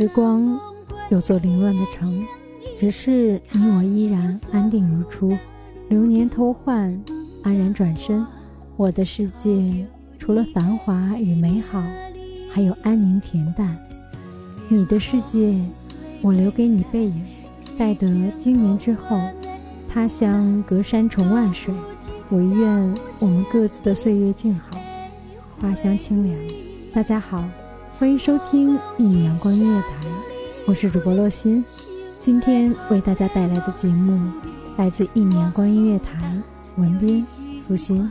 时光有座凌乱的城，只是你我依然安定如初。流年偷换，安然转身。我的世界除了繁华与美好，还有安宁恬淡。你的世界，我留给你背影。待得经年之后，他乡隔山重万水，唯愿我们各自的岁月静好，花香清凉。大家好。欢迎收听一米阳光音乐台，我是主播洛心。今天为大家带来的节目来自一米阳光音乐台，文编苏欣。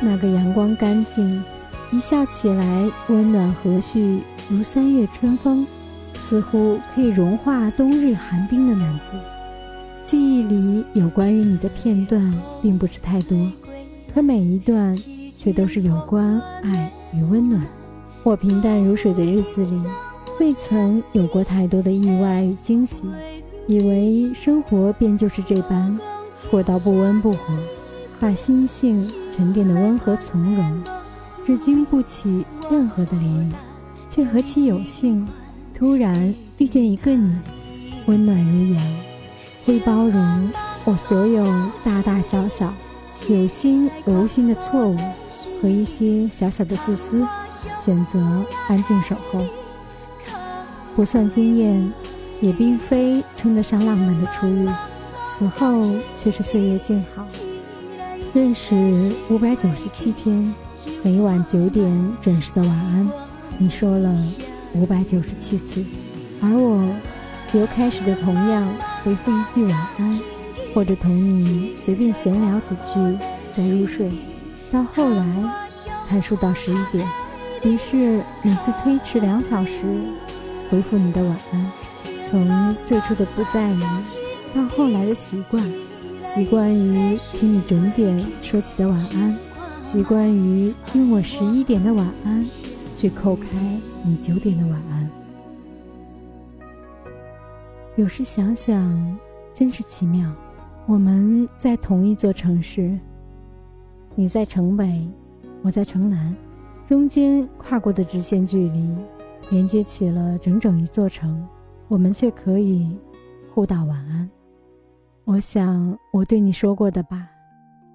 那个阳光干净。一笑起来，温暖和煦，如三月春风，似乎可以融化冬日寒冰的男子。记忆里有关于你的片段，并不是太多，可每一段却都是有关爱与温暖。我平淡如水的日子里，未曾有过太多的意外与惊喜，以为生活便就是这般，过到不温不火，把心性沉淀的温和从容。至经不起任何的涟漪，却何其有幸，突然遇见一个你，温暖如阳，会包容我所有大大小小、有心无心的错误和一些小小的自私，选择安静守候，不算惊艳，也并非称得上浪漫的初遇，此后却是岁月静好。认识五百九十七天。每晚九点准时的晚安，你说了五百九十七次，而我由开始的同样回复一句晚安，或者同你随便闲聊几句再入睡，到后来看数到十一点，于是每次推迟两小时回复你的晚安，从最初的不在意，到后来的习惯，习惯于听你准点说起的晚安。习惯于用我十一点的晚安去扣开你九点的晚安。有时想想，真是奇妙。我们在同一座城市，你在城北，我在城南，中间跨过的直线距离，连接起了整整一座城。我们却可以互道晚安。我想我对你说过的吧。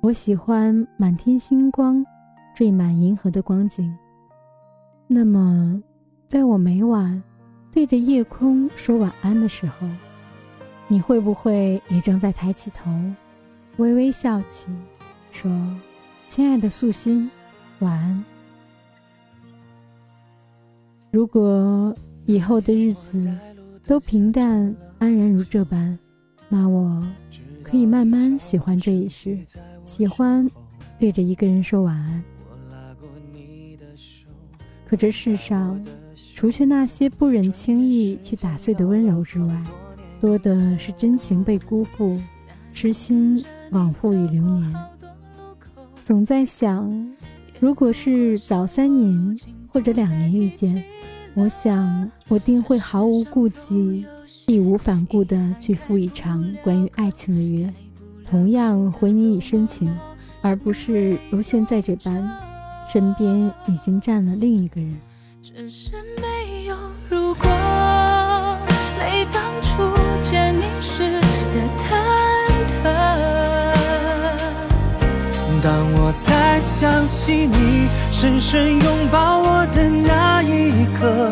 我喜欢满天星光，缀满银河的光景。那么，在我每晚对着夜空说晚安的时候，你会不会也正在抬起头，微微笑起，说：“亲爱的素心，晚安。”如果以后的日子都平淡安然如这般，那我可以慢慢喜欢这一世，喜欢对着一个人说晚安。可这世上，除去那些不忍轻易去打碎的温柔之外，多的是真情被辜负，痴心枉付与流年。总在想，如果是早三年或者两年遇见，我想我定会毫无顾忌、义无反顾地去赴一场关于爱情的约，同样回你以深情，而不是如现在这般。身边已经站了另一个人。只是没有如果，没当初见你时的忐忑。当我再想起你深深拥抱我的那一刻，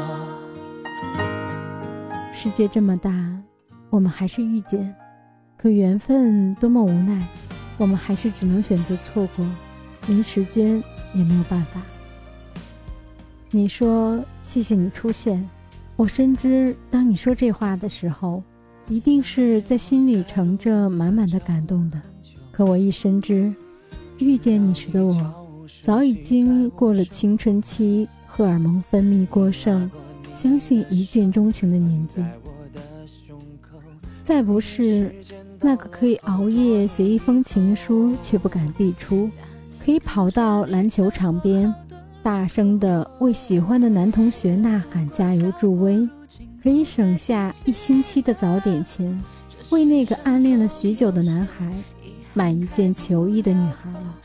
世界这么大，我们还是遇见，可缘分多么无奈，我们还是只能选择错过，连时间也没有办法。你说谢谢你出现。我深知，当你说这话的时候，一定是在心里盛着满满的感动的。可我亦深知，遇见你时的我，早已经过了青春期，荷尔蒙分泌过剩，相信一见钟情的年纪。再不是那个可以熬夜写一封情书却不敢递出，可以跑到篮球场边。大声的为喜欢的男同学呐喊加油助威，可以省下一星期的早点钱，为那个暗恋了许久的男孩买一件球衣的女孩了。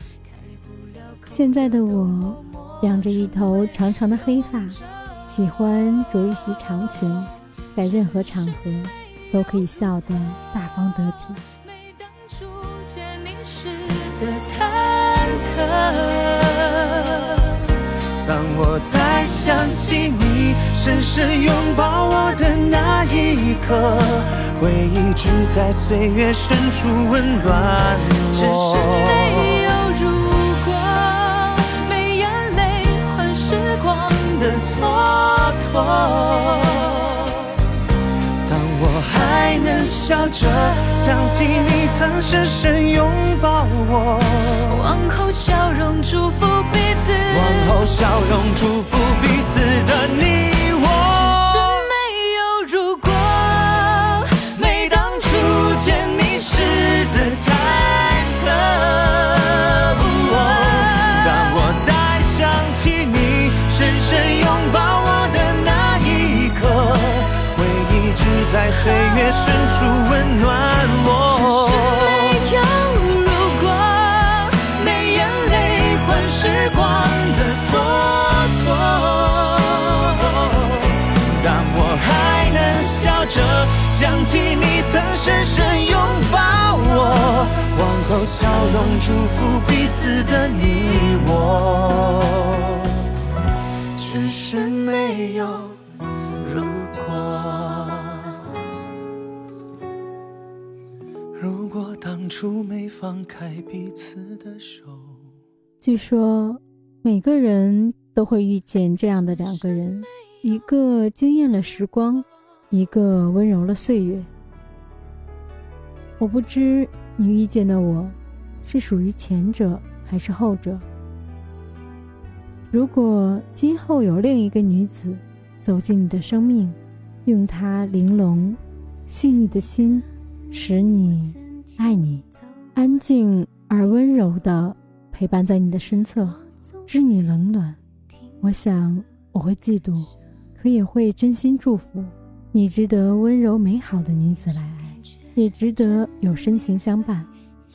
现在的我，养着一头长长的黑发，喜欢着一袭长裙，在任何场合都可以笑得大方得体。当我再想起你深深拥抱我的那一刻，回忆只在岁月深处温暖我。只是没有如果，没眼泪换时光的蹉跎。当我还能笑着想起你曾深深拥抱我，往后笑容祝福彼此。往后笑容祝福彼此的你深深拥抱我，往后笑容祝福彼此的你我，只是没有如果。如果当初没放开彼此的手。据说每个人都会遇见这样的两个人，一个惊艳了时光。一个温柔了岁月。我不知你遇见的我，是属于前者还是后者。如果今后有另一个女子走进你的生命，用她玲珑、细腻的心，使你爱你，安静而温柔的陪伴在你的身侧，知你冷暖。我想我会嫉妒，可也会真心祝福。你值得温柔美好的女子来，也值得有深情相伴。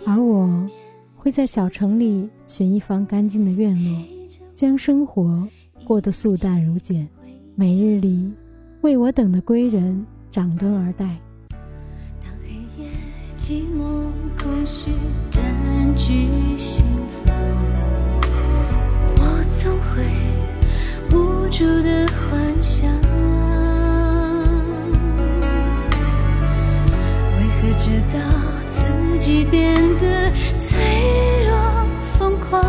而我会在小城里寻一方干净的院落，将生活过得素淡如简。每日里为我等的归人掌灯而待。当黑夜寂寞空虚占据心直到自己变得脆弱疯狂，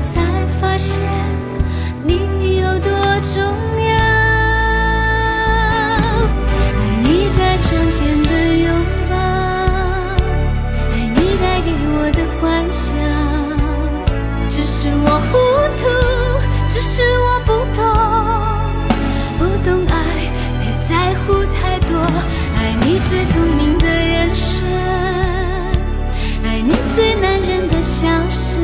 才发现你有多重要。爱你在窗前的拥抱，爱你带给我的幻想。只是我糊涂，只是我你最聪明的眼神，爱你最男人的笑声。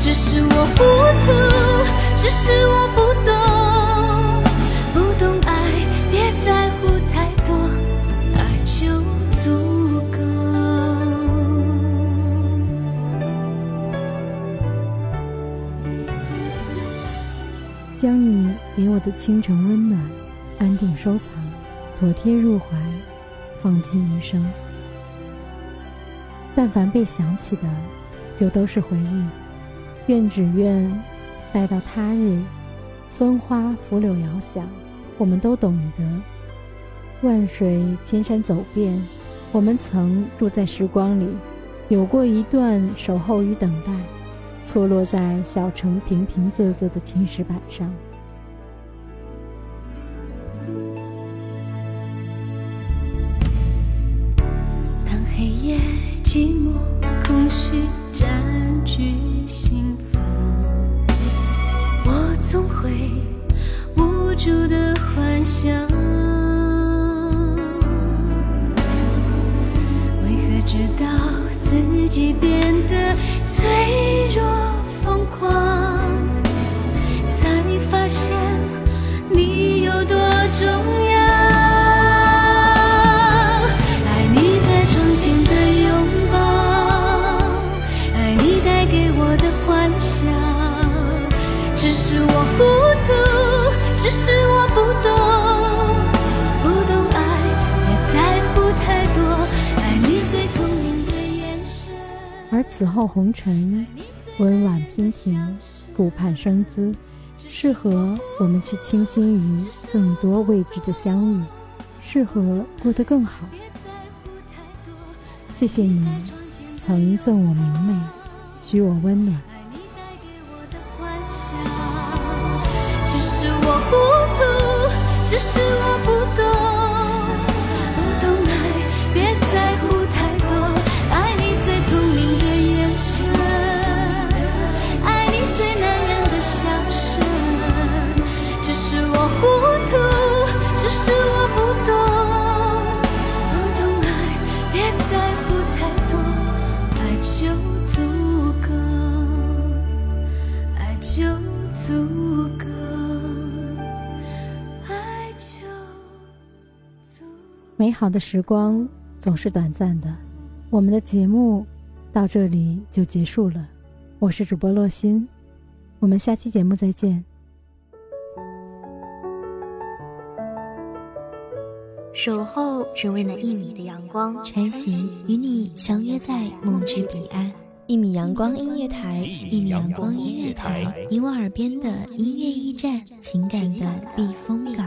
只是我糊涂，只是我不懂，不懂爱，别在乎太多，爱就足够。将你给我的清晨温暖，安定收藏，妥帖入怀，放进余生。但凡被想起的，就都是回忆。愿只愿，待到他日，风花拂柳遥想，我们都懂得。万水千山走遍，我们曾住在时光里，有过一段守候与等待。错落在小城平平仄仄的青石板上。总会无助的幻想，为何直到自己变得脆弱疯狂，才发现你有多重要。此后红尘，温婉娉婷，顾盼生姿，适合我们去倾心于更多未知的相遇，适合过得更好。谢谢你，曾赠我明媚，许我温暖。只是我不懂，美好的时光总是短暂的，我们的节目到这里就结束了。我是主播洛心，我们下期节目再见。守候只为那一米的阳光，穿行与你相约在梦之彼岸。一米阳光音乐台，一米阳光音乐台，你我耳边的音乐驿站，情感的避风港。